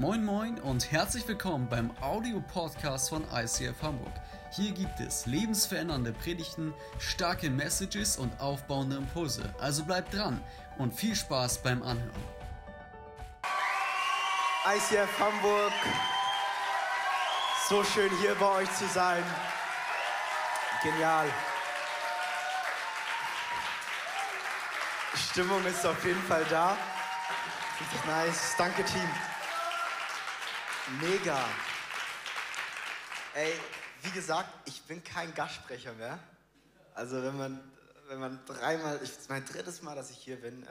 Moin Moin und herzlich willkommen beim Audio-Podcast von ICF Hamburg. Hier gibt es lebensverändernde Predigten, starke Messages und aufbauende Impulse. Also bleibt dran und viel Spaß beim Anhören. ICF Hamburg, so schön hier bei euch zu sein. Genial. Die Stimmung ist auf jeden Fall da. Richtig nice. Danke, Team. Mega. Ey, wie gesagt, ich bin kein Gastsprecher mehr. Also wenn man, wenn man dreimal, ich, ist mein drittes Mal, dass ich hier bin. Äh,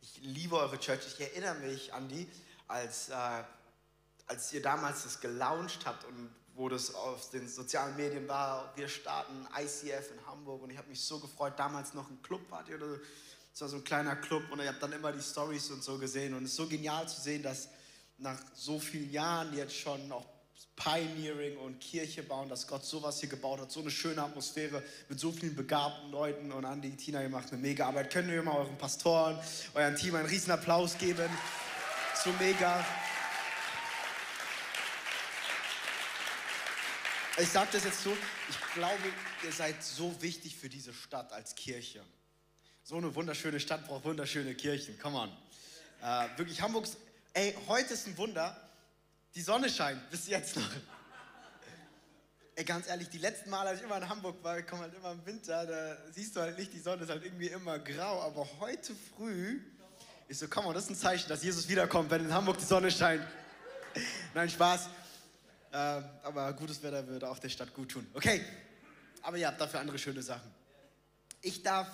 ich liebe eure Church. Ich erinnere mich, Andi, als, äh, als ihr damals das gelauncht habt und wo das auf den sozialen Medien war. Wir starten ICF in Hamburg und ich habe mich so gefreut. Damals noch ein Club wart ihr oder es war so ein kleiner Club und ihr habt dann immer die Stories und so gesehen und es ist so genial zu sehen, dass nach so vielen Jahren jetzt schon auch Pioneering und Kirche bauen, dass Gott sowas hier gebaut hat, so eine schöne Atmosphäre mit so vielen begabten Leuten und Andi, Tina, ihr macht eine mega Arbeit. Können wir mal euren Pastoren, euren Team einen riesen Applaus geben? So mega. Ich sage das jetzt so, ich glaube, ihr seid so wichtig für diese Stadt als Kirche. So eine wunderschöne Stadt braucht wunderschöne Kirchen, come on. Äh, wirklich, Hamburgs Ey, heute ist ein Wunder. Die Sonne scheint bis jetzt noch. Ey, ganz ehrlich, die letzten Mal, als ich immer in Hamburg war, ich komme halt immer im Winter, da siehst du halt nicht, die Sonne ist halt irgendwie immer grau. Aber heute früh ist so, komm mal, das ist ein Zeichen, dass Jesus wiederkommt, wenn in Hamburg die Sonne scheint. Nein, Spaß. Äh, aber gutes Wetter würde auch der Stadt gut tun. Okay, aber ihr habt dafür andere schöne Sachen. Ich darf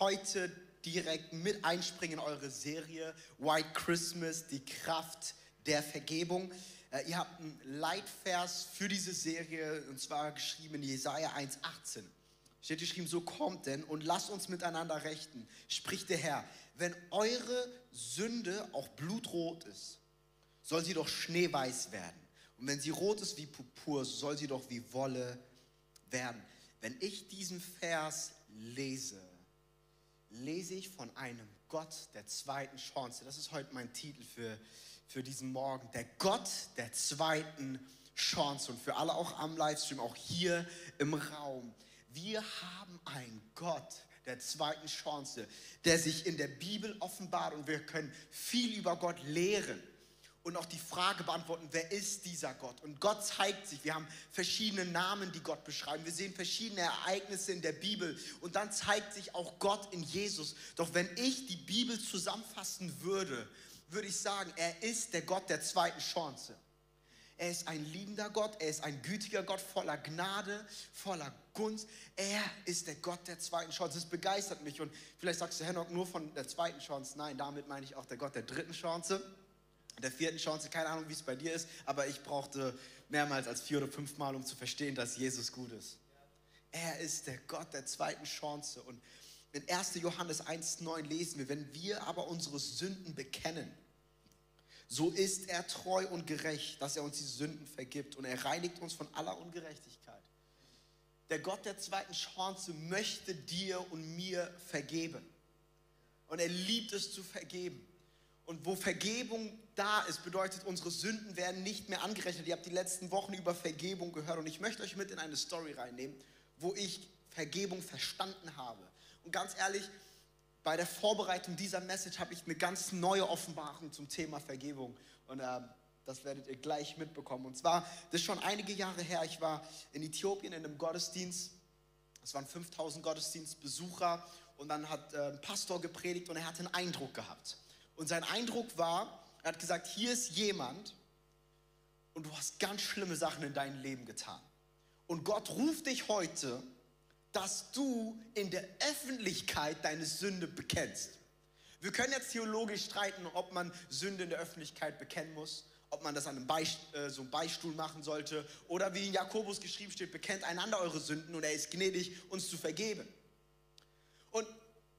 heute direkt mit einspringen in eure Serie White Christmas, die Kraft der Vergebung. Äh, ihr habt einen Leitvers für diese Serie und zwar geschrieben in Jesaja 1,18. Steht geschrieben, so kommt denn und lasst uns miteinander rechten, spricht der Herr. Wenn eure Sünde auch blutrot ist, soll sie doch schneeweiß werden. Und wenn sie rot ist wie Purpur, soll sie doch wie Wolle werden. Wenn ich diesen Vers lese, lese ich von einem Gott der zweiten Chance. Das ist heute mein Titel für, für diesen Morgen. Der Gott der zweiten Chance. Und für alle auch am Livestream, auch hier im Raum. Wir haben einen Gott der zweiten Chance, der sich in der Bibel offenbart und wir können viel über Gott lehren und auch die Frage beantworten, wer ist dieser Gott? Und Gott zeigt sich. Wir haben verschiedene Namen, die Gott beschreiben. Wir sehen verschiedene Ereignisse in der Bibel und dann zeigt sich auch Gott in Jesus. Doch wenn ich die Bibel zusammenfassen würde, würde ich sagen, er ist der Gott der zweiten Chance. Er ist ein liebender Gott, er ist ein gütiger Gott voller Gnade, voller Gunst. Er ist der Gott der zweiten Chance. Das begeistert mich. Und vielleicht sagst du, Henok, nur von der zweiten Chance. Nein, damit meine ich auch der Gott der dritten Chance der vierten Chance, keine Ahnung, wie es bei dir ist, aber ich brauchte mehrmals als vier oder fünf Mal, um zu verstehen, dass Jesus gut ist. Er ist der Gott der zweiten Chance. Und in 1. Johannes 1,9 lesen wir, wenn wir aber unsere Sünden bekennen, so ist er treu und gerecht, dass er uns die Sünden vergibt und er reinigt uns von aller Ungerechtigkeit. Der Gott der zweiten Chance möchte dir und mir vergeben. Und er liebt es zu vergeben. Und wo Vergebung da ist, bedeutet, unsere Sünden werden nicht mehr angerechnet. Ihr habt die letzten Wochen über Vergebung gehört und ich möchte euch mit in eine Story reinnehmen, wo ich Vergebung verstanden habe. Und ganz ehrlich, bei der Vorbereitung dieser Message habe ich eine ganz neue Offenbarung zum Thema Vergebung. Und äh, das werdet ihr gleich mitbekommen. Und zwar, das ist schon einige Jahre her, ich war in Äthiopien in einem Gottesdienst. Es waren 5000 Gottesdienstbesucher und dann hat äh, ein Pastor gepredigt und er hatte einen Eindruck gehabt. Und sein Eindruck war, er hat gesagt, hier ist jemand und du hast ganz schlimme Sachen in deinem Leben getan. Und Gott ruft dich heute, dass du in der Öffentlichkeit deine Sünde bekennst. Wir können jetzt theologisch streiten, ob man Sünde in der Öffentlichkeit bekennen muss, ob man das an einem Beist äh, so einem Beistuhl machen sollte oder wie in Jakobus geschrieben steht, bekennt einander eure Sünden und er ist gnädig, uns zu vergeben. Und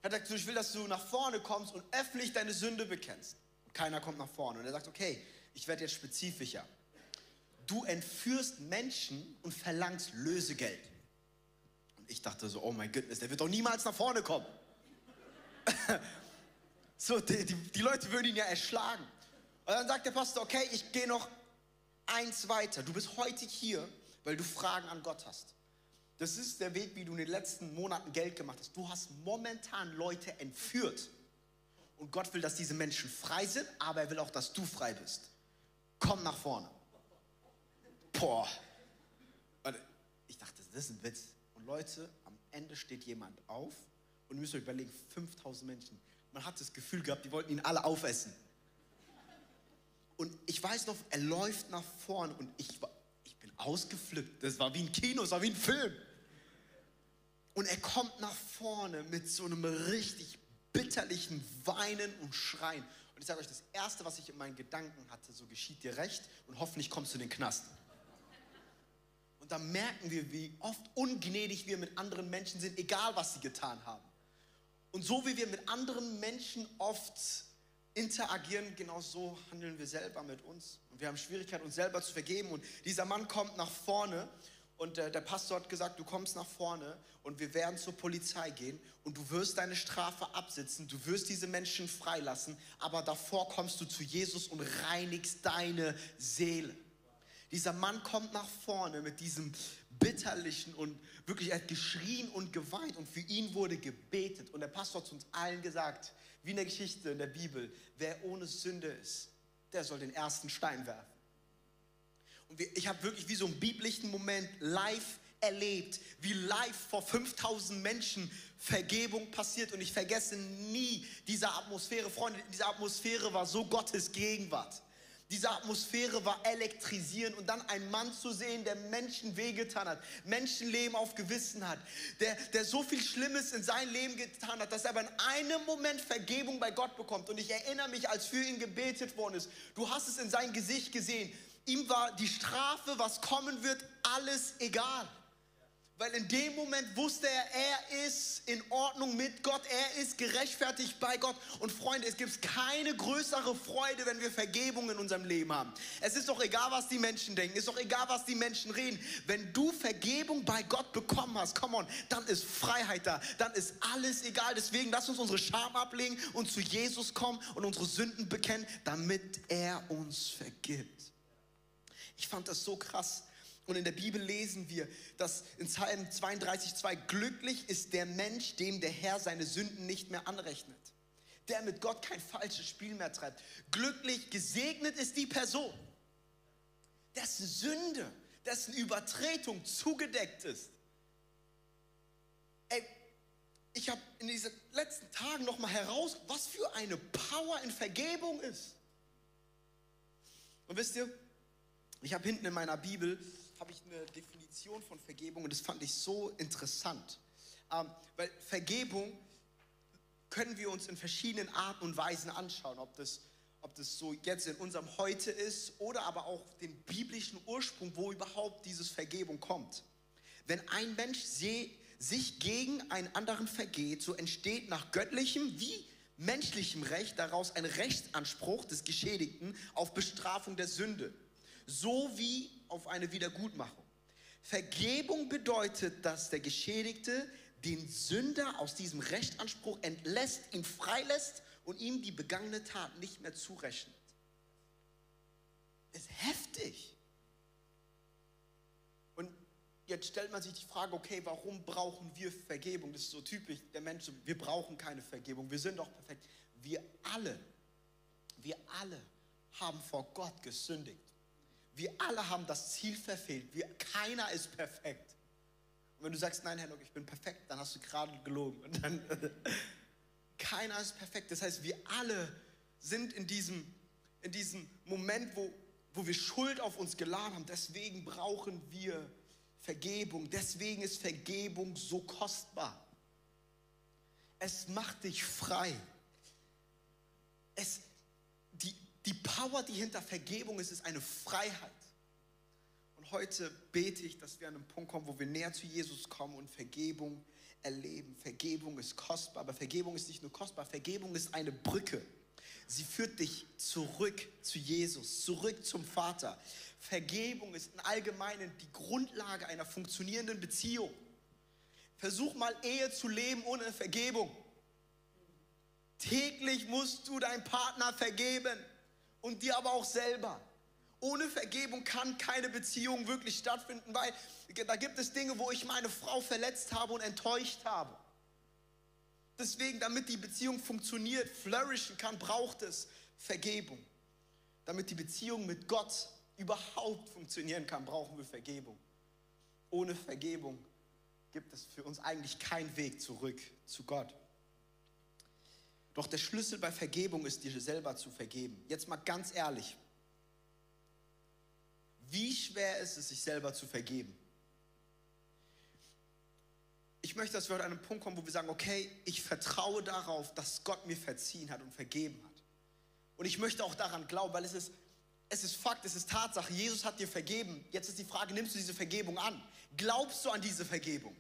er sagt, ich will, dass du nach vorne kommst und öffentlich deine Sünde bekennst. Und keiner kommt nach vorne. Und er sagt, okay, ich werde jetzt spezifischer. Du entführst Menschen und verlangst Lösegeld. Und ich dachte so, oh mein Gott, der wird doch niemals nach vorne kommen. so, die, die, die Leute würden ihn ja erschlagen. Und dann sagt der Pastor, okay, ich gehe noch eins weiter. Du bist heute hier, weil du Fragen an Gott hast. Das ist der Weg, wie du in den letzten Monaten Geld gemacht hast. Du hast momentan Leute entführt. Und Gott will, dass diese Menschen frei sind, aber er will auch, dass du frei bist. Komm nach vorne. Boah. Ich dachte, das ist ein Witz. Und Leute, am Ende steht jemand auf und ihr müsst euch überlegen, 5000 Menschen. Man hat das Gefühl gehabt, die wollten ihn alle aufessen. Und ich weiß noch, er läuft nach vorne und ich, ich bin ausgeflippt. Das war wie ein Kino, es war wie ein Film. Und er kommt nach vorne mit so einem richtig bitterlichen Weinen und Schreien. Und ich sage euch, das Erste, was ich in meinen Gedanken hatte, so geschieht dir recht und hoffentlich kommst du in den Knast. Und da merken wir, wie oft ungnädig wir mit anderen Menschen sind, egal was sie getan haben. Und so wie wir mit anderen Menschen oft interagieren, genau so handeln wir selber mit uns. Und wir haben Schwierigkeiten, uns selber zu vergeben. Und dieser Mann kommt nach vorne und der, der Pastor hat gesagt, du kommst nach vorne und wir werden zur Polizei gehen und du wirst deine Strafe absitzen, du wirst diese Menschen freilassen, aber davor kommst du zu Jesus und reinigst deine Seele. Dieser Mann kommt nach vorne mit diesem bitterlichen und wirklich, er hat geschrien und geweint und für ihn wurde gebetet. Und der Pastor hat zu uns allen gesagt, wie in der Geschichte in der Bibel, wer ohne Sünde ist, der soll den ersten Stein werfen. Ich habe wirklich wie so einen biblischen Moment live erlebt, wie live vor 5000 Menschen Vergebung passiert. Und ich vergesse nie diese Atmosphäre, Freunde, diese Atmosphäre war so Gottes Gegenwart. Diese Atmosphäre war elektrisierend und dann ein Mann zu sehen, der Menschen wehgetan hat, Menschenleben auf Gewissen hat, der, der so viel Schlimmes in sein Leben getan hat, dass er aber in einem Moment Vergebung bei Gott bekommt. Und ich erinnere mich, als für ihn gebetet worden ist, du hast es in sein Gesicht gesehen, Ihm war die Strafe, was kommen wird, alles egal. Weil in dem Moment wusste er, er ist in Ordnung mit Gott, er ist gerechtfertigt bei Gott. Und Freunde, es gibt keine größere Freude, wenn wir Vergebung in unserem Leben haben. Es ist doch egal, was die Menschen denken, es ist doch egal, was die Menschen reden. Wenn du Vergebung bei Gott bekommen hast, come on, dann ist Freiheit da, dann ist alles egal. Deswegen lass uns unsere Scham ablegen und zu Jesus kommen und unsere Sünden bekennen, damit er uns vergibt. Ich fand das so krass. Und in der Bibel lesen wir, dass in Psalm 32,2 glücklich ist der Mensch, dem der Herr seine Sünden nicht mehr anrechnet. Der mit Gott kein falsches Spiel mehr treibt. Glücklich, gesegnet ist die Person, dessen Sünde, dessen Übertretung zugedeckt ist. Ey, ich habe in diesen letzten Tagen nochmal heraus, was für eine Power in Vergebung ist. Und wisst ihr, ich habe hinten in meiner Bibel habe ich eine Definition von Vergebung und das fand ich so interessant. Ähm, weil Vergebung können wir uns in verschiedenen Arten und Weisen anschauen, ob das, ob das so jetzt in unserem Heute ist oder aber auch den biblischen Ursprung, wo überhaupt dieses Vergebung kommt. Wenn ein Mensch sich gegen einen anderen vergeht, so entsteht nach göttlichem wie menschlichem Recht daraus ein Rechtsanspruch des Geschädigten auf Bestrafung der Sünde sowie auf eine Wiedergutmachung. Vergebung bedeutet, dass der Geschädigte den Sünder aus diesem Rechtanspruch entlässt, ihn freilässt und ihm die begangene Tat nicht mehr zurechnet. Ist heftig. Und jetzt stellt man sich die Frage, okay, warum brauchen wir Vergebung? Das ist so typisch der Mensch, wir brauchen keine Vergebung, wir sind doch perfekt. Wir alle, wir alle haben vor Gott gesündigt. Wir alle haben das Ziel verfehlt. Wir, keiner ist perfekt. Und wenn du sagst, nein, Herr ich bin perfekt, dann hast du gerade gelogen. Dann, keiner ist perfekt. Das heißt, wir alle sind in diesem, in diesem Moment, wo, wo wir Schuld auf uns geladen haben. Deswegen brauchen wir Vergebung. Deswegen ist Vergebung so kostbar. Es macht dich frei. Es, die Power, die hinter Vergebung ist, ist eine Freiheit. Und heute bete ich, dass wir an einen Punkt kommen, wo wir näher zu Jesus kommen und Vergebung erleben. Vergebung ist kostbar, aber Vergebung ist nicht nur kostbar, Vergebung ist eine Brücke. Sie führt dich zurück zu Jesus, zurück zum Vater. Vergebung ist im Allgemeinen die Grundlage einer funktionierenden Beziehung. Versuch mal Ehe zu leben ohne Vergebung. Täglich musst du deinem Partner vergeben. Und dir aber auch selber. Ohne Vergebung kann keine Beziehung wirklich stattfinden, weil da gibt es Dinge, wo ich meine Frau verletzt habe und enttäuscht habe. Deswegen, damit die Beziehung funktioniert, flourishen kann, braucht es Vergebung. Damit die Beziehung mit Gott überhaupt funktionieren kann, brauchen wir Vergebung. Ohne Vergebung gibt es für uns eigentlich keinen Weg zurück zu Gott. Doch der Schlüssel bei Vergebung ist, dir selber zu vergeben. Jetzt mal ganz ehrlich. Wie schwer ist es, sich selber zu vergeben? Ich möchte, dass wir heute an einen Punkt kommen, wo wir sagen, okay, ich vertraue darauf, dass Gott mir verziehen hat und vergeben hat. Und ich möchte auch daran glauben, weil es ist, es ist Fakt, es ist Tatsache, Jesus hat dir vergeben. Jetzt ist die Frage, nimmst du diese Vergebung an? Glaubst du an diese Vergebung?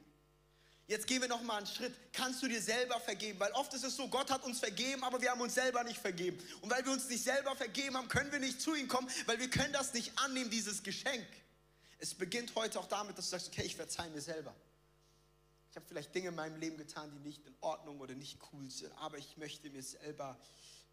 Jetzt gehen wir noch mal einen Schritt. Kannst du dir selber vergeben? Weil oft ist es so, Gott hat uns vergeben, aber wir haben uns selber nicht vergeben. Und weil wir uns nicht selber vergeben haben, können wir nicht zu ihm kommen, weil wir können das nicht annehmen, dieses Geschenk. Es beginnt heute auch damit, dass du sagst, okay, ich verzeihe mir selber. Ich habe vielleicht Dinge in meinem Leben getan, die nicht in Ordnung oder nicht cool sind, aber ich möchte mir selber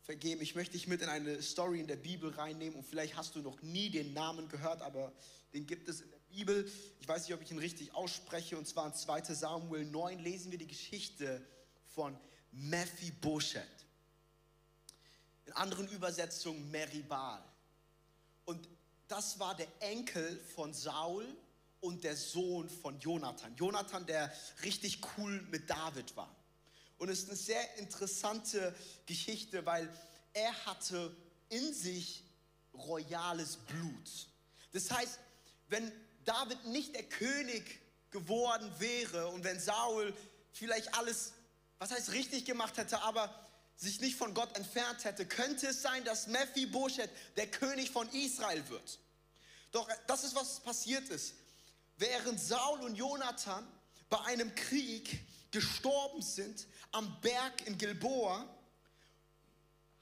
vergeben. Ich möchte dich mit in eine Story in der Bibel reinnehmen und vielleicht hast du noch nie den Namen gehört, aber den gibt es in der Bibel. Ich weiß nicht, ob ich ihn richtig ausspreche. Und zwar in 2 Samuel 9 lesen wir die Geschichte von Mephibosheth. In anderen Übersetzungen Meribal. Und das war der Enkel von Saul und der Sohn von Jonathan. Jonathan, der richtig cool mit David war. Und es ist eine sehr interessante Geschichte, weil er hatte in sich royales Blut. Das heißt, wenn David nicht der König geworden wäre und wenn Saul vielleicht alles, was heißt richtig gemacht hätte, aber sich nicht von Gott entfernt hätte, könnte es sein, dass Mephibosheth der König von Israel wird. Doch das ist, was passiert ist. Während Saul und Jonathan bei einem Krieg gestorben sind am Berg in Gilboa,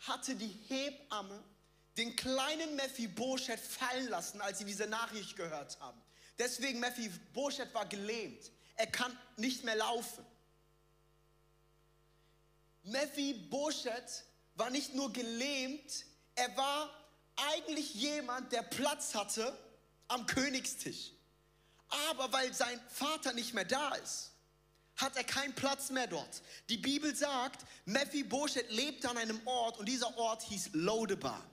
hatte die Hebamme den kleinen Mephibosheth fallen lassen, als sie diese Nachricht gehört haben. Deswegen Mephibosheth war gelähmt. Er kann nicht mehr laufen. Mephibosheth war nicht nur gelähmt, er war eigentlich jemand, der Platz hatte am Königstisch. Aber weil sein Vater nicht mehr da ist, hat er keinen Platz mehr dort. Die Bibel sagt, Mephibosheth lebte an einem Ort und dieser Ort hieß Lodebar.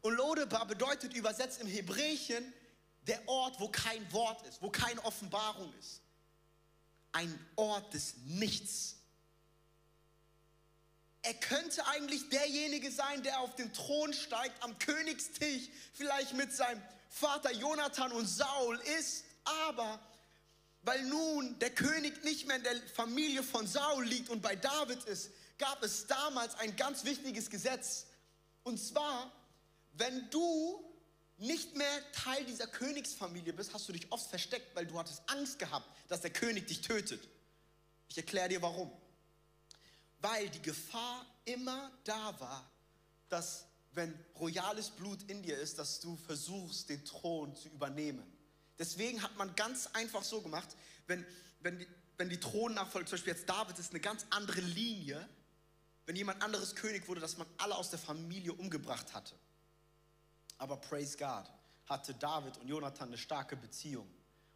Und Lodebar bedeutet übersetzt im Hebräischen der Ort, wo kein Wort ist, wo keine Offenbarung ist. Ein Ort des Nichts. Er könnte eigentlich derjenige sein, der auf den Thron steigt, am Königstisch, vielleicht mit seinem Vater Jonathan und Saul ist, aber weil nun der König nicht mehr in der Familie von Saul liegt und bei David ist, gab es damals ein ganz wichtiges Gesetz. Und zwar, wenn du nicht mehr Teil dieser Königsfamilie bist, hast du dich oft versteckt, weil du hattest Angst gehabt, dass der König dich tötet. Ich erkläre dir warum. Weil die Gefahr immer da war, dass wenn royales Blut in dir ist, dass du versuchst, den Thron zu übernehmen. Deswegen hat man ganz einfach so gemacht, wenn, wenn, die, wenn die Thronnachfolge, zum Beispiel jetzt David ist eine ganz andere Linie, wenn jemand anderes König wurde, dass man alle aus der Familie umgebracht hatte. Aber praise God, hatte David und Jonathan eine starke Beziehung.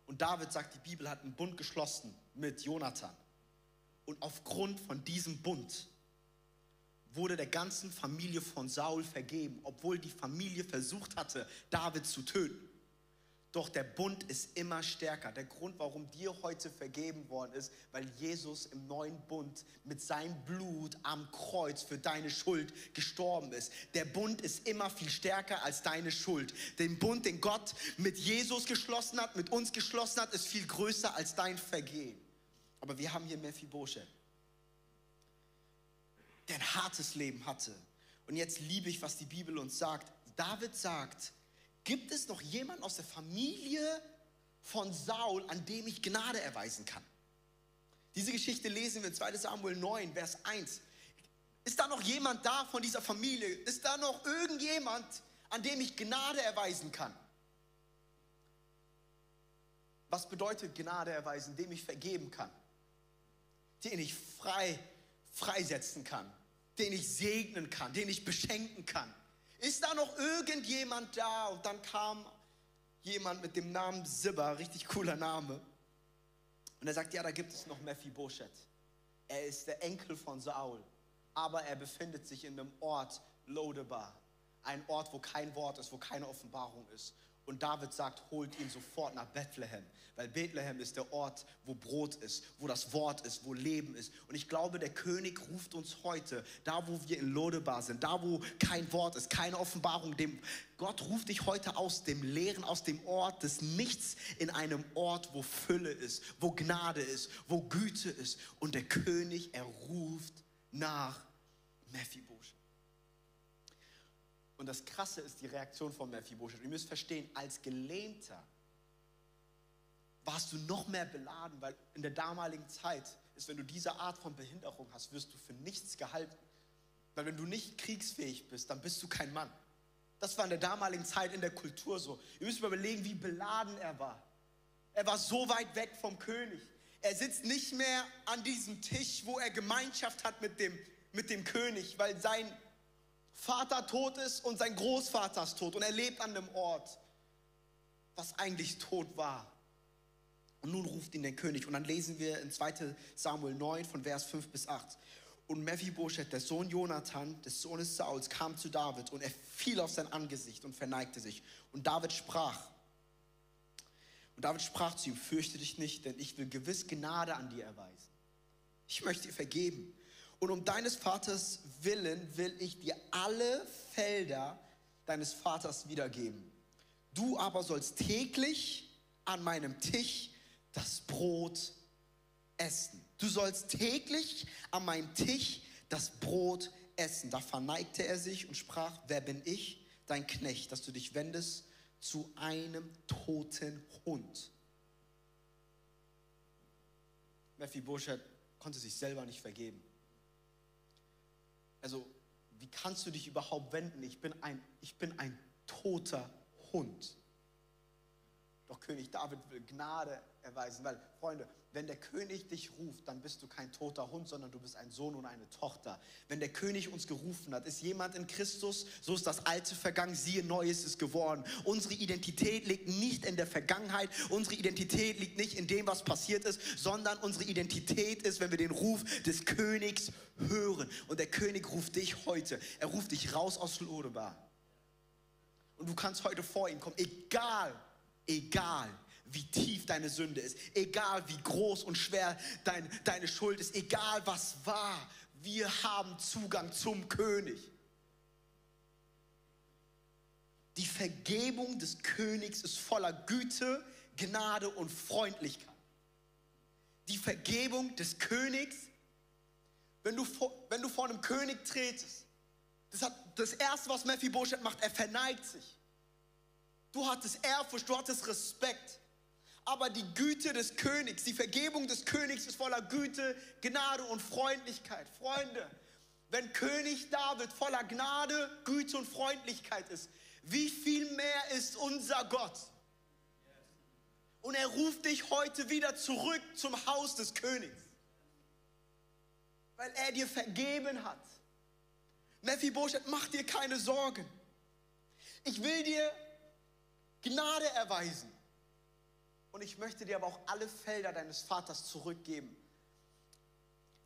Und David sagt, die Bibel hat einen Bund geschlossen mit Jonathan. Und aufgrund von diesem Bund wurde der ganzen Familie von Saul vergeben, obwohl die Familie versucht hatte, David zu töten. Doch der Bund ist immer stärker. Der Grund, warum dir heute vergeben worden ist, weil Jesus im neuen Bund mit seinem Blut am Kreuz für deine Schuld gestorben ist. Der Bund ist immer viel stärker als deine Schuld. Den Bund, den Gott mit Jesus geschlossen hat, mit uns geschlossen hat, ist viel größer als dein Vergehen. Aber wir haben hier Mephibosheth, der ein hartes Leben hatte. Und jetzt liebe ich, was die Bibel uns sagt. David sagt, Gibt es noch jemanden aus der Familie von Saul, an dem ich Gnade erweisen kann? Diese Geschichte lesen wir in 2 Samuel 9, Vers 1. Ist da noch jemand da von dieser Familie? Ist da noch irgendjemand, an dem ich Gnade erweisen kann? Was bedeutet Gnade erweisen, dem ich vergeben kann? Den ich frei freisetzen kann, den ich segnen kann, den ich beschenken kann ist da noch irgendjemand da? Und dann kam jemand mit dem Namen Sibba, richtig cooler Name. Und er sagt, ja, da gibt es noch Mephibosheth. Er ist der Enkel von Saul, aber er befindet sich in einem Ort, Lodebar. Ein Ort, wo kein Wort ist, wo keine Offenbarung ist. Und David sagt, holt ihn sofort nach Bethlehem, weil Bethlehem ist der Ort, wo Brot ist, wo das Wort ist, wo Leben ist. Und ich glaube, der König ruft uns heute, da wo wir in Lodebar sind, da wo kein Wort ist, keine Offenbarung, dem Gott ruft dich heute aus dem Leeren, aus dem Ort des Nichts in einem Ort, wo Fülle ist, wo Gnade ist, wo Güte ist. Und der König, er ruft nach Mephibosheth. Und das Krasse ist die Reaktion von Mephibosheth. Ihr müsst verstehen, als Gelähmter warst du noch mehr beladen, weil in der damaligen Zeit ist, wenn du diese Art von Behinderung hast, wirst du für nichts gehalten. Weil wenn du nicht kriegsfähig bist, dann bist du kein Mann. Das war in der damaligen Zeit in der Kultur so. Ihr müsst überlegen, wie beladen er war. Er war so weit weg vom König. Er sitzt nicht mehr an diesem Tisch, wo er Gemeinschaft hat mit dem, mit dem König, weil sein Vater tot ist und sein Großvater ist tot und er lebt an dem Ort, was eigentlich tot war. Und nun ruft ihn der König und dann lesen wir in 2 Samuel 9 von Vers 5 bis 8. Und Mephibosheth, der Sohn Jonathan, des Sohnes Sauls, kam zu David und er fiel auf sein Angesicht und verneigte sich. Und David sprach, und David sprach zu ihm, fürchte dich nicht, denn ich will gewiss Gnade an dir erweisen. Ich möchte dir vergeben und um deines Vaters willen will ich dir alle Felder deines Vaters wiedergeben. Du aber sollst täglich an meinem Tisch das Brot essen. Du sollst täglich an meinem Tisch das Brot essen. Da verneigte er sich und sprach, wer bin ich, dein Knecht, dass du dich wendest zu einem toten Hund. Mephibosheth konnte sich selber nicht vergeben also wie kannst du dich überhaupt wenden? Ich bin ein, ich bin ein toter Hund. Doch König David will Gnade erweisen, weil, Freunde, wenn der König dich ruft, dann bist du kein toter Hund, sondern du bist ein Sohn und eine Tochter. Wenn der König uns gerufen hat, ist jemand in Christus, so ist das Alte vergangen, siehe, Neues ist geworden. Unsere Identität liegt nicht in der Vergangenheit, unsere Identität liegt nicht in dem, was passiert ist, sondern unsere Identität ist, wenn wir den Ruf des Königs hören. Und der König ruft dich heute, er ruft dich raus aus Lodebar. Und du kannst heute vor ihm kommen, egal, egal wie tief deine Sünde ist, egal wie groß und schwer dein, deine Schuld ist, egal was war, wir haben Zugang zum König. Die Vergebung des Königs ist voller Güte, Gnade und Freundlichkeit. Die Vergebung des Königs, wenn du vor, wenn du vor einem König tretest, das, hat, das Erste, was Mephibosheth macht, er verneigt sich. Du hattest Ehrfurcht, du hattest Respekt. Aber die Güte des Königs, die Vergebung des Königs ist voller Güte, Gnade und Freundlichkeit. Freunde, wenn König David voller Gnade, Güte und Freundlichkeit ist, wie viel mehr ist unser Gott? Und er ruft dich heute wieder zurück zum Haus des Königs, weil er dir vergeben hat. Mephibosheth, mach dir keine Sorgen. Ich will dir Gnade erweisen. Und ich möchte dir aber auch alle Felder deines Vaters zurückgeben.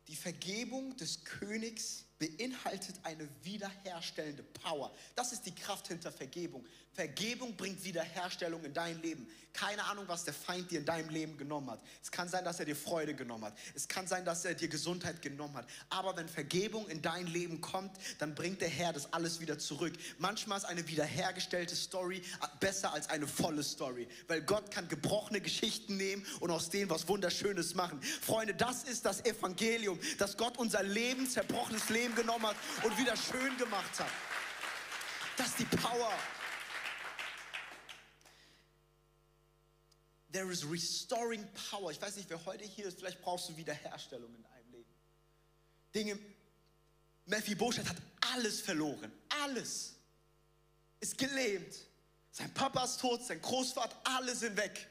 Die Vergebung des Königs beinhaltet eine wiederherstellende Power. Das ist die Kraft hinter Vergebung. Vergebung bringt Wiederherstellung in dein Leben. Keine Ahnung, was der Feind dir in deinem Leben genommen hat. Es kann sein, dass er dir Freude genommen hat. Es kann sein, dass er dir Gesundheit genommen hat. Aber wenn Vergebung in dein Leben kommt, dann bringt der Herr das alles wieder zurück. Manchmal ist eine wiederhergestellte Story besser als eine volle Story, weil Gott kann gebrochene Geschichten nehmen und aus denen was Wunderschönes machen. Freunde, das ist das Evangelium, dass Gott unser Leben, zerbrochenes Leben genommen hat und wieder schön gemacht hat. Das ist die Power There is restoring power. Ich weiß nicht, wer heute hier ist, vielleicht brauchst du Wiederherstellung in deinem Leben. Dinge, Mephibosheth hat alles verloren. Alles. Ist gelähmt. Sein Papa ist tot, sein Großvater, alle sind weg.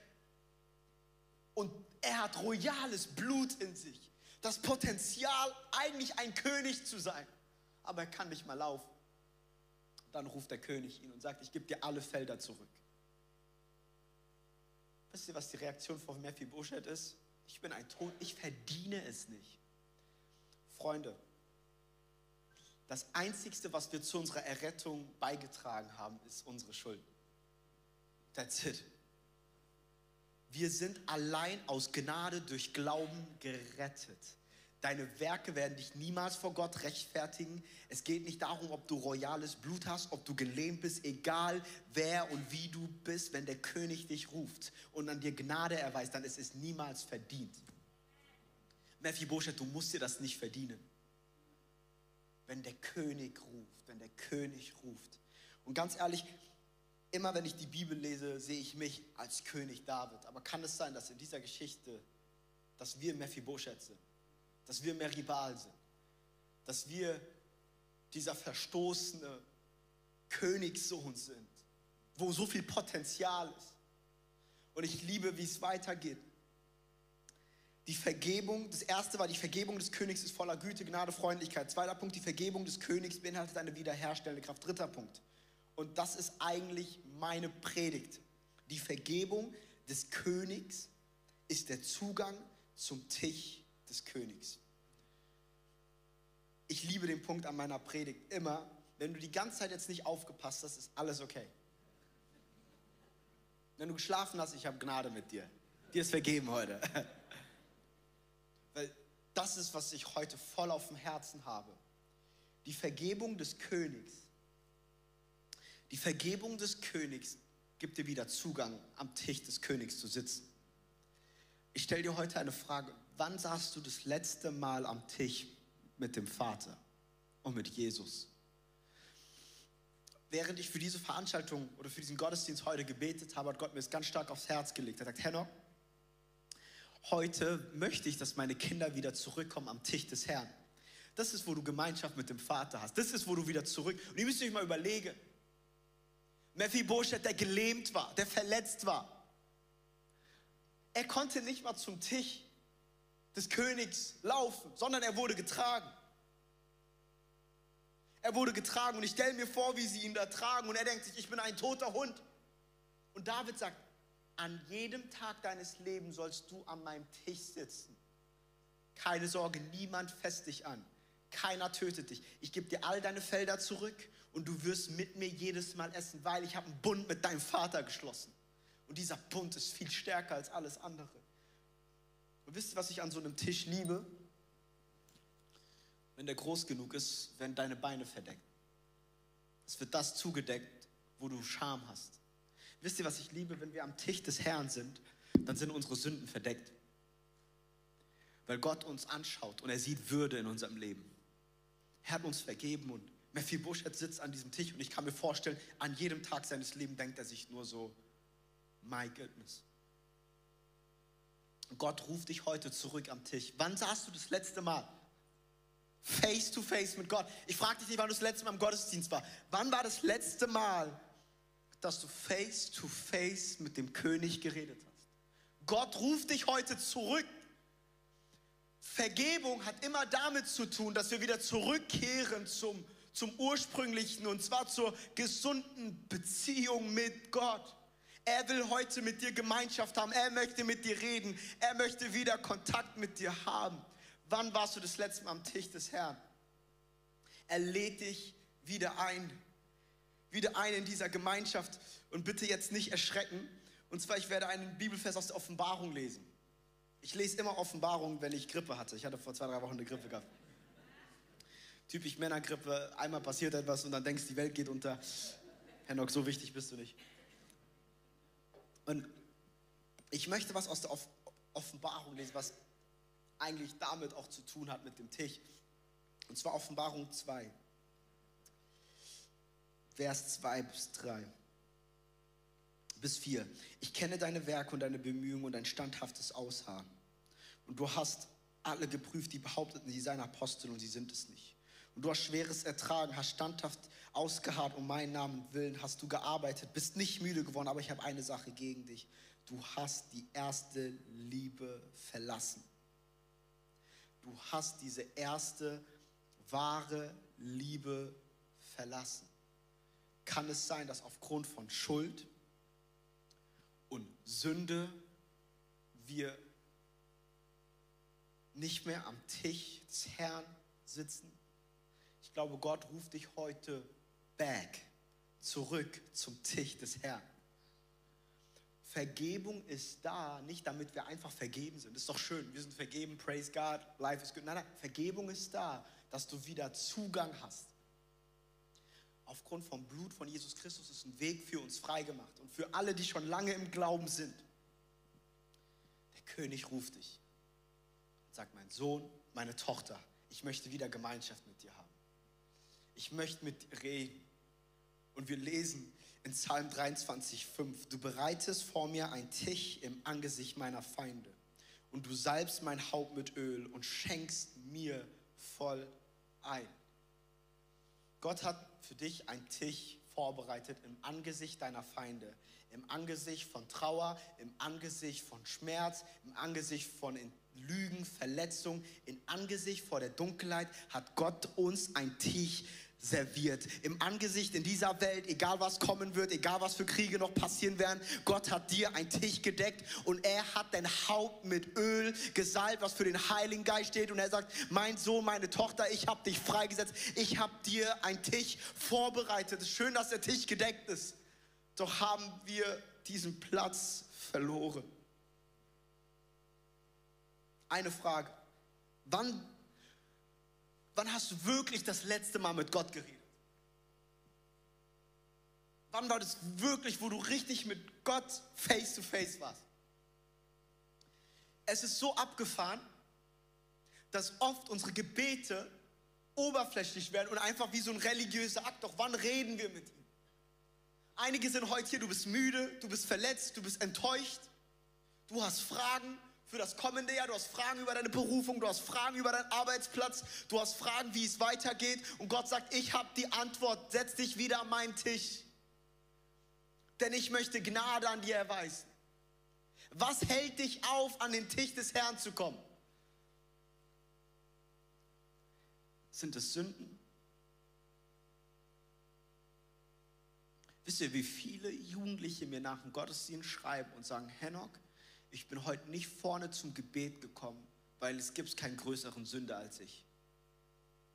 Und er hat royales Blut in sich. Das Potenzial, eigentlich ein König zu sein. Aber er kann nicht mal laufen. dann ruft der König ihn und sagt, ich gebe dir alle Felder zurück. Wisst ihr, was die Reaktion von Mephibosheth ist? Ich bin ein Tod, ich verdiene es nicht. Freunde, das Einzigste, was wir zu unserer Errettung beigetragen haben, ist unsere Schuld. That's it. Wir sind allein aus Gnade durch Glauben gerettet. Deine Werke werden dich niemals vor Gott rechtfertigen. Es geht nicht darum, ob du royales Blut hast, ob du gelähmt bist, egal wer und wie du bist. Wenn der König dich ruft und an dir Gnade erweist, dann ist es niemals verdient. Mephibosheth, du musst dir das nicht verdienen. Wenn der König ruft, wenn der König ruft. Und ganz ehrlich, immer wenn ich die Bibel lese, sehe ich mich als König David. Aber kann es sein, dass in dieser Geschichte, dass wir Mephibosheth sind? dass wir Meribal sind, dass wir dieser verstoßene Königssohn sind, wo so viel Potenzial ist. Und ich liebe, wie es weitergeht. Die Vergebung, das erste war, die Vergebung des Königs ist voller Güte, Gnade, Freundlichkeit. Zweiter Punkt, die Vergebung des Königs beinhaltet eine wiederherstellende Kraft. Dritter Punkt. Und das ist eigentlich meine Predigt. Die Vergebung des Königs ist der Zugang zum Tisch des Königs. Ich liebe den Punkt an meiner Predigt immer, wenn du die ganze Zeit jetzt nicht aufgepasst hast, ist alles okay. Wenn du geschlafen hast, ich habe Gnade mit dir. Dir ist vergeben heute. Weil das ist, was ich heute voll auf dem Herzen habe. Die Vergebung des Königs. Die Vergebung des Königs gibt dir wieder Zugang, am Tisch des Königs zu sitzen. Ich stelle dir heute eine Frage wann saßt du das letzte Mal am Tisch mit dem Vater und mit Jesus? Während ich für diese Veranstaltung oder für diesen Gottesdienst heute gebetet habe, hat Gott mir es ganz stark aufs Herz gelegt. Er sagt, Henno, heute möchte ich, dass meine Kinder wieder zurückkommen am Tisch des Herrn. Das ist, wo du Gemeinschaft mit dem Vater hast. Das ist, wo du wieder zurück. Und ihr müsst euch mal überlegen. Mephibosheth, der gelähmt war, der verletzt war. Er konnte nicht mal zum Tisch des Königs laufen, sondern er wurde getragen. Er wurde getragen und ich stelle mir vor, wie sie ihn da tragen und er denkt sich, ich bin ein toter Hund. Und David sagt, an jedem Tag deines Lebens sollst du an meinem Tisch sitzen. Keine Sorge, niemand fässt dich an. Keiner tötet dich. Ich gebe dir all deine Felder zurück und du wirst mit mir jedes Mal essen, weil ich habe einen Bund mit deinem Vater geschlossen. Und dieser Bund ist viel stärker als alles andere. Und wisst ihr, was ich an so einem Tisch liebe? Wenn der groß genug ist, werden deine Beine verdeckt. Es wird das zugedeckt, wo du Scham hast. Wisst ihr, was ich liebe? Wenn wir am Tisch des Herrn sind, dann sind unsere Sünden verdeckt. Weil Gott uns anschaut und er sieht Würde in unserem Leben. Er hat uns vergeben und Mephibosheth sitzt an diesem Tisch und ich kann mir vorstellen, an jedem Tag seines Lebens denkt er sich nur so, my goodness. Gott ruft dich heute zurück am Tisch. Wann saßt du das letzte Mal face to face mit Gott? Ich frage dich nicht, wann du das letzte Mal im Gottesdienst war. Wann war das letzte Mal, dass du face to face mit dem König geredet hast? Gott ruft dich heute zurück. Vergebung hat immer damit zu tun, dass wir wieder zurückkehren zum, zum ursprünglichen und zwar zur gesunden Beziehung mit Gott. Er will heute mit dir Gemeinschaft haben. Er möchte mit dir reden. Er möchte wieder Kontakt mit dir haben. Wann warst du das letzte Mal am Tisch des Herrn? Er lädt dich wieder ein. Wieder ein in dieser Gemeinschaft. Und bitte jetzt nicht erschrecken. Und zwar, ich werde einen Bibelvers aus der Offenbarung lesen. Ich lese immer Offenbarung, wenn ich Grippe hatte. Ich hatte vor zwei, drei Wochen eine Grippe gehabt. Typisch Männergrippe. Einmal passiert etwas und dann denkst, die Welt geht unter. Herr Nock, so wichtig bist du nicht. Und ich möchte was aus der Offenbarung lesen, was eigentlich damit auch zu tun hat mit dem Tisch. Und zwar Offenbarung 2, Vers 2 bis 3 bis 4. Ich kenne deine Werke und deine Bemühungen und dein standhaftes Ausharren. Und du hast alle geprüft, die behaupteten, sie seien Apostel und sie sind es nicht. Und du hast Schweres ertragen, hast standhaft ausgeharrt um meinen Namen willen, hast du gearbeitet, bist nicht müde geworden, aber ich habe eine Sache gegen dich. Du hast die erste Liebe verlassen. Du hast diese erste wahre Liebe verlassen. kann es sein, dass aufgrund von Schuld und Sünde wir nicht mehr am Tisch des Herrn sitzen? Glaube, Gott ruft dich heute back, zurück zum Tisch des Herrn. Vergebung ist da, nicht damit wir einfach vergeben sind. Ist doch schön, wir sind vergeben, praise God, life is good. Nein, nein, Vergebung ist da, dass du wieder Zugang hast. Aufgrund vom Blut von Jesus Christus ist ein Weg für uns freigemacht. Und für alle, die schon lange im Glauben sind, der König ruft dich und sagt, mein Sohn, meine Tochter, ich möchte wieder Gemeinschaft mit dir haben. Ich möchte mit dir reden. Und wir lesen in Psalm 23, 5, du bereitest vor mir ein Tisch im Angesicht meiner Feinde und du salbst mein Haupt mit Öl und schenkst mir voll ein. Gott hat für dich einen Tisch vorbereitet im Angesicht deiner Feinde, im Angesicht von Trauer, im Angesicht von Schmerz, im Angesicht von Lügen, Verletzung, im Angesicht vor der Dunkelheit hat Gott uns ein Tisch serviert. Im Angesicht in dieser Welt, egal was kommen wird, egal was für Kriege noch passieren werden, Gott hat dir ein Tisch gedeckt und er hat dein Haupt mit Öl gesalbt, was für den Heiligen Geist steht und er sagt, mein Sohn, meine Tochter, ich habe dich freigesetzt, ich habe dir einen Tisch vorbereitet. Schön, dass der Tisch gedeckt ist, doch haben wir diesen Platz verloren. Eine Frage, wann Wann hast du wirklich das letzte Mal mit Gott geredet? Wann war das wirklich, wo du richtig mit Gott face to face warst? Es ist so abgefahren, dass oft unsere Gebete oberflächlich werden und einfach wie so ein religiöser Akt. Doch wann reden wir mit ihm? Einige sind heute hier, du bist müde, du bist verletzt, du bist enttäuscht, du hast Fragen, für das kommende Jahr, du hast Fragen über deine Berufung, du hast Fragen über deinen Arbeitsplatz, du hast Fragen, wie es weitergeht und Gott sagt, ich habe die Antwort, setz dich wieder an meinen Tisch. Denn ich möchte Gnade an dir erweisen. Was hält dich auf, an den Tisch des Herrn zu kommen? Sind es Sünden? Wisst ihr, wie viele Jugendliche mir nach dem Gottesdienst schreiben und sagen, Henok, ich bin heute nicht vorne zum Gebet gekommen, weil es gibt keinen größeren Sünder als ich.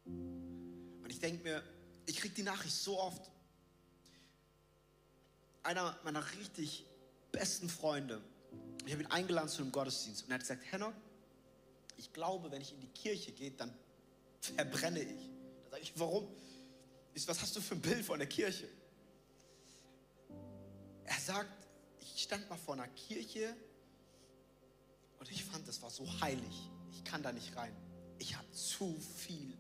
Und ich denke mir, ich kriege die Nachricht so oft. Einer meiner richtig besten Freunde, ich habe ihn eingeladen zu einem Gottesdienst und er hat gesagt, Henok, ich glaube, wenn ich in die Kirche gehe, dann verbrenne ich. Da sage ich, warum? Ich, was hast du für ein Bild von der Kirche? Er sagt, ich stand mal vor einer Kirche und ich fand, das war so heilig. Ich kann da nicht rein. Ich habe zu viel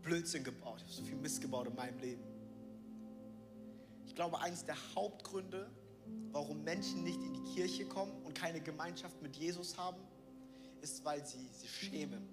Blödsinn gebaut. Ich habe so viel Mist gebaut in meinem Leben. Ich glaube, eines der Hauptgründe, warum Menschen nicht in die Kirche kommen und keine Gemeinschaft mit Jesus haben, ist, weil sie sich schämen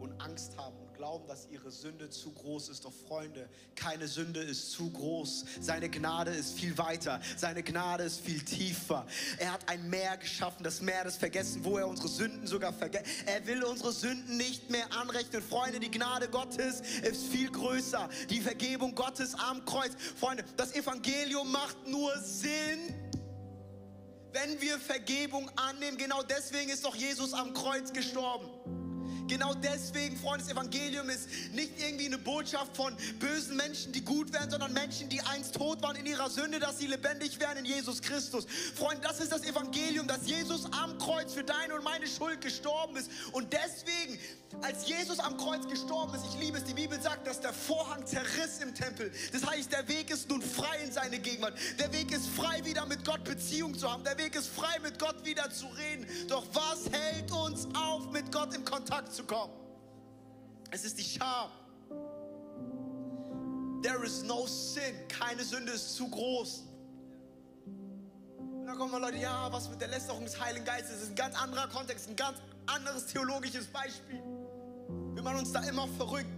und Angst haben und glauben, dass ihre Sünde zu groß ist. Doch Freunde, keine Sünde ist zu groß. Seine Gnade ist viel weiter. Seine Gnade ist viel tiefer. Er hat ein Meer geschaffen, das Meer des Vergessen, wo er unsere Sünden sogar vergessen. Er will unsere Sünden nicht mehr anrechnen. Freunde, die Gnade Gottes ist viel größer. Die Vergebung Gottes am Kreuz. Freunde, das Evangelium macht nur Sinn, wenn wir Vergebung annehmen. Genau deswegen ist doch Jesus am Kreuz gestorben. Genau deswegen, Freunde, das Evangelium ist nicht irgendwie eine Botschaft von bösen Menschen, die gut werden, sondern Menschen, die einst tot waren in ihrer Sünde, dass sie lebendig werden in Jesus Christus. Freunde, das ist das Evangelium, dass Jesus am Kreuz für deine und meine Schuld gestorben ist. Und deswegen, als Jesus am Kreuz gestorben ist, ich liebe es, die Bibel sagt, dass der Vorhang zerriss im Tempel. Das heißt, der Weg ist nun frei in seine Gegenwart. Der Weg ist frei, wieder mit Gott Beziehung zu haben. Der Weg ist frei, mit Gott wieder zu reden. Doch was hält uns auf, mit Gott in Kontakt zu zu kommen. Es ist die Scham. There is no sin. Keine Sünde ist zu groß. Und dann kommen mal Leute, ja, was mit der Lästerung des Heiligen Geistes? Das ist ein ganz anderer Kontext, ein ganz anderes theologisches Beispiel. Wir machen uns da immer verrückt.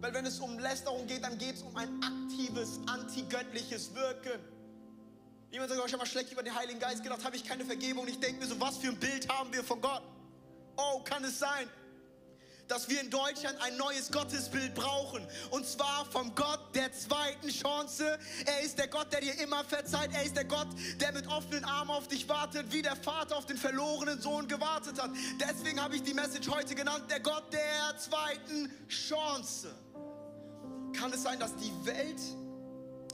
Weil wenn es um Lästerung geht, dann geht es um ein aktives, antigöttliches Wirken. Jemand sagt, oh, ich habe mal schlecht über den Heiligen Geist gedacht, habe ich keine Vergebung. Ich denke mir so, was für ein Bild haben wir von Gott? Kann es sein, dass wir in Deutschland ein neues Gottesbild brauchen. Und zwar vom Gott der zweiten Chance. Er ist der Gott, der dir immer verzeiht. Er ist der Gott, der mit offenen Armen auf dich wartet, wie der Vater auf den verlorenen Sohn gewartet hat. Deswegen habe ich die Message heute genannt, der Gott der zweiten Chance. Kann es sein, dass die Welt,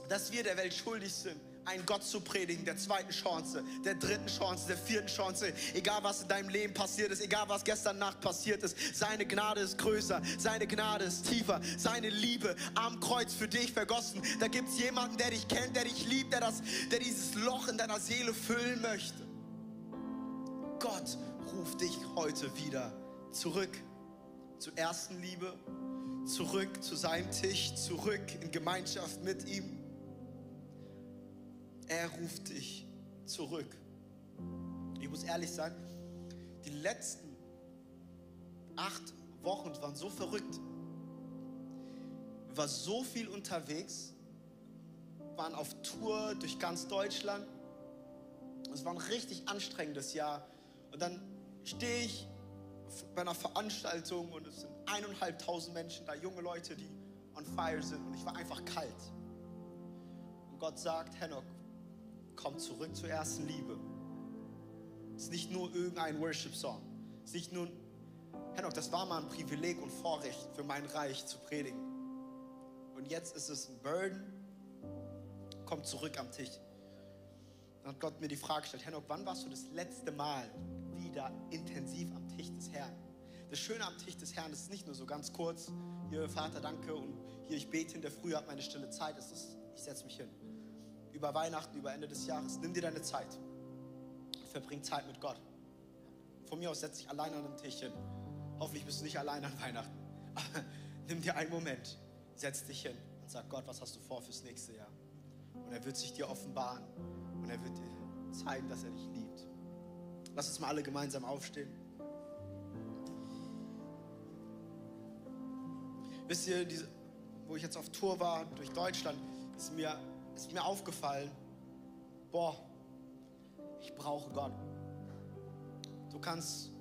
dass wir der Welt schuldig sind? Einen Gott zu predigen, der zweiten Chance, der dritten Chance, der vierten Chance. Egal was in deinem Leben passiert ist, egal was gestern Nacht passiert ist, seine Gnade ist größer, seine Gnade ist tiefer, seine Liebe am Kreuz für dich vergossen. Da gibt es jemanden, der dich kennt, der dich liebt, der, das, der dieses Loch in deiner Seele füllen möchte. Gott ruft dich heute wieder zurück zur ersten Liebe, zurück zu seinem Tisch, zurück in Gemeinschaft mit ihm. Er ruft dich zurück. Ich muss ehrlich sagen, die letzten acht Wochen waren so verrückt. Waren so viel unterwegs, waren auf Tour durch ganz Deutschland. Es war ein richtig anstrengendes Jahr. Und dann stehe ich bei einer Veranstaltung und es sind eineinhalbtausend Menschen da, junge Leute, die on fire sind. Und ich war einfach kalt. Und Gott sagt, Henok, komm zurück zur ersten Liebe. Es ist nicht nur irgendein Worship-Song. Es ist nicht nur, Henok, das war mal ein Privileg und Vorrecht für mein Reich zu predigen. Und jetzt ist es ein Burden. Komm zurück am Tisch. Dann hat Gott mir die Frage gestellt, Henok, wann warst du das letzte Mal wieder intensiv am Tisch des Herrn? Das Schöne am Tisch des Herrn ist nicht nur so ganz kurz, hier Vater, danke und hier ich bete in der Früh, habe meine stille Zeit, es ist, ich setze mich hin über Weihnachten, über Ende des Jahres, nimm dir deine Zeit verbring Zeit mit Gott. Von mir aus setz dich allein an einem Tisch hin. Hoffentlich bist du nicht allein an Weihnachten. Aber nimm dir einen Moment, setz dich hin und sag Gott, was hast du vor fürs nächste Jahr? Und er wird sich dir offenbaren und er wird dir zeigen, dass er dich liebt. Lass uns mal alle gemeinsam aufstehen. Wisst ihr, diese, wo ich jetzt auf Tour war durch Deutschland, ist mir ist mir aufgefallen, boah, ich brauche Gott. Du kannst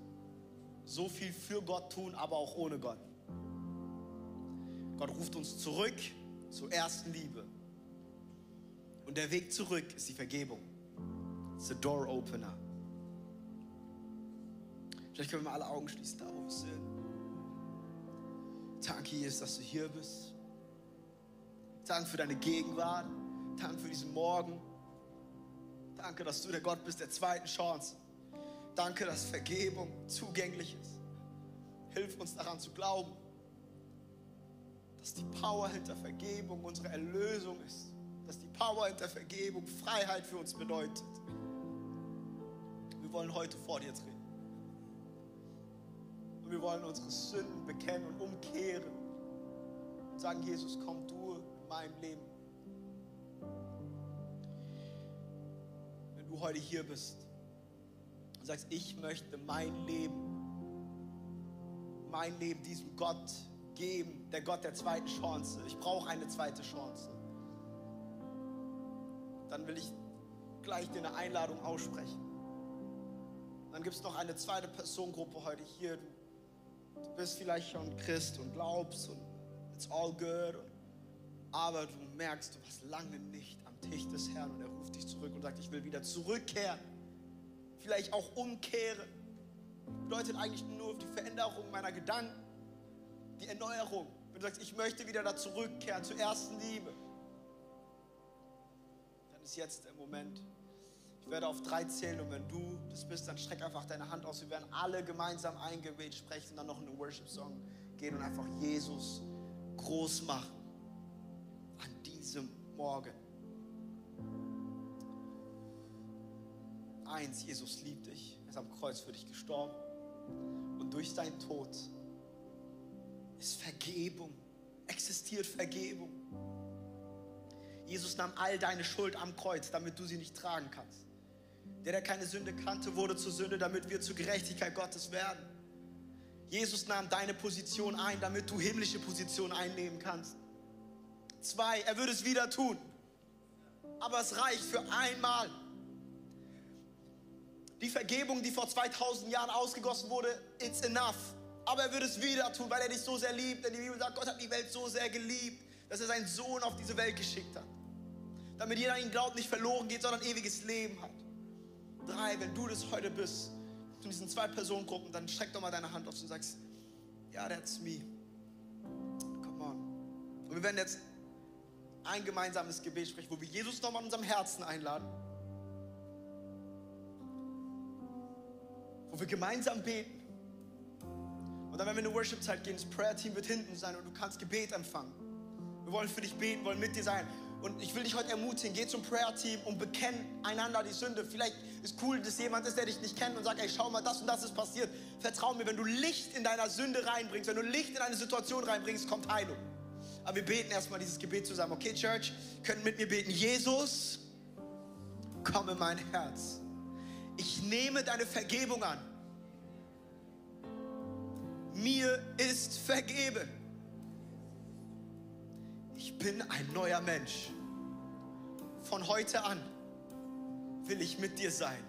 so viel für Gott tun, aber auch ohne Gott. Gott ruft uns zurück zur ersten Liebe. Und der Weg zurück ist die Vergebung. It's the door opener. Vielleicht können wir mal alle Augen schließen, da wo wir sind. Danke, Jesus, dass du hier bist. Danke für deine Gegenwart. Danke für diesen Morgen. Danke, dass du der Gott bist der zweiten Chance. Danke, dass Vergebung zugänglich ist. Hilf uns daran zu glauben, dass die Power hinter Vergebung unsere Erlösung ist. Dass die Power hinter Vergebung Freiheit für uns bedeutet. Wir wollen heute vor dir treten. Und wir wollen unsere Sünden bekennen und umkehren. Und sagen, Jesus, komm du in meinem Leben du heute hier bist und sagst, ich möchte mein Leben, mein Leben diesem Gott geben, der Gott der zweiten Chance. Ich brauche eine zweite Chance. Dann will ich gleich dir eine Einladung aussprechen. Dann gibt es noch eine zweite Personengruppe heute hier. Du, du bist vielleicht schon Christ und glaubst und it's all good. aber du merkst, du hast lange nicht Tisch des Herrn und er ruft dich zurück und sagt, ich will wieder zurückkehren. Vielleicht auch umkehren. Bedeutet eigentlich nur die Veränderung meiner Gedanken, die Erneuerung. Wenn du sagst, ich möchte wieder da zurückkehren zur ersten Liebe, dann ist jetzt der Moment. Ich werde auf drei zählen und wenn du das bist, dann streck einfach deine Hand aus. Wir werden alle gemeinsam ein sprechen und dann noch in einen Worship-Song gehen und einfach Jesus groß machen an diesem Morgen. Eins, Jesus liebt dich. Er ist am Kreuz für dich gestorben. Und durch seinen Tod ist Vergebung, existiert Vergebung. Jesus nahm all deine Schuld am Kreuz, damit du sie nicht tragen kannst. Der, der keine Sünde kannte, wurde zur Sünde, damit wir zur Gerechtigkeit Gottes werden. Jesus nahm deine Position ein, damit du himmlische Position einnehmen kannst. Zwei, er würde es wieder tun. Aber es reicht für einmal. Die Vergebung, die vor 2000 Jahren ausgegossen wurde, it's enough. Aber er würde es wieder tun, weil er dich so sehr liebt. Denn die Bibel sagt, Gott hat die Welt so sehr geliebt, dass er seinen Sohn auf diese Welt geschickt hat. Damit jeder an ihn glaubt, nicht verloren geht, sondern ewiges Leben hat. Drei, wenn du das heute bist, von diesen zwei Personengruppen, dann streck doch mal deine Hand auf und sagst, ja, that's me. Come on. Und wir werden jetzt ein gemeinsames Gebet sprechen, wo wir Jesus nochmal in unserem Herzen einladen. Wo wir gemeinsam beten. Und dann, wenn wir in eine Worship-Zeit gehen, das Prayer-Team wird hinten sein und du kannst Gebet empfangen. Wir wollen für dich beten, wollen mit dir sein. Und ich will dich heute ermutigen, geh zum Prayer-Team und bekenn einander die Sünde. Vielleicht ist cool, dass jemand ist, der dich nicht kennt und sagt, ey, schau mal, das und das ist passiert. Vertrau mir, wenn du Licht in deiner Sünde reinbringst, wenn du Licht in eine Situation reinbringst, kommt Heilung. Aber wir beten erstmal dieses Gebet zusammen. Okay, Church, könnt mit mir beten. Jesus, komm in mein Herz. Ich nehme deine Vergebung an. Mir ist vergeben. Ich bin ein neuer Mensch. Von heute an will ich mit dir sein.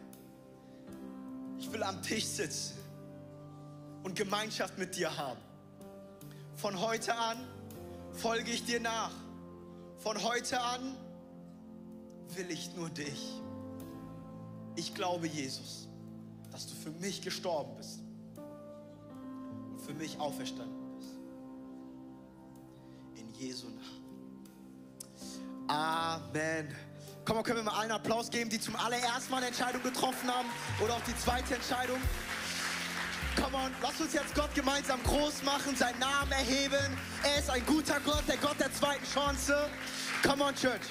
Ich will am Tisch sitzen und Gemeinschaft mit dir haben. Von heute an folge ich dir nach. Von heute an will ich nur dich. Ich glaube, Jesus, dass du für mich gestorben bist und für mich auferstanden bist. In Jesu Namen. Amen. Komm mal, können wir mal allen Applaus geben, die zum allerersten Mal eine Entscheidung getroffen haben oder auch die zweite Entscheidung. Come on, lass uns jetzt Gott gemeinsam groß machen, seinen Namen erheben. Er ist ein guter Gott, der Gott der zweiten Chance. Come on, Church.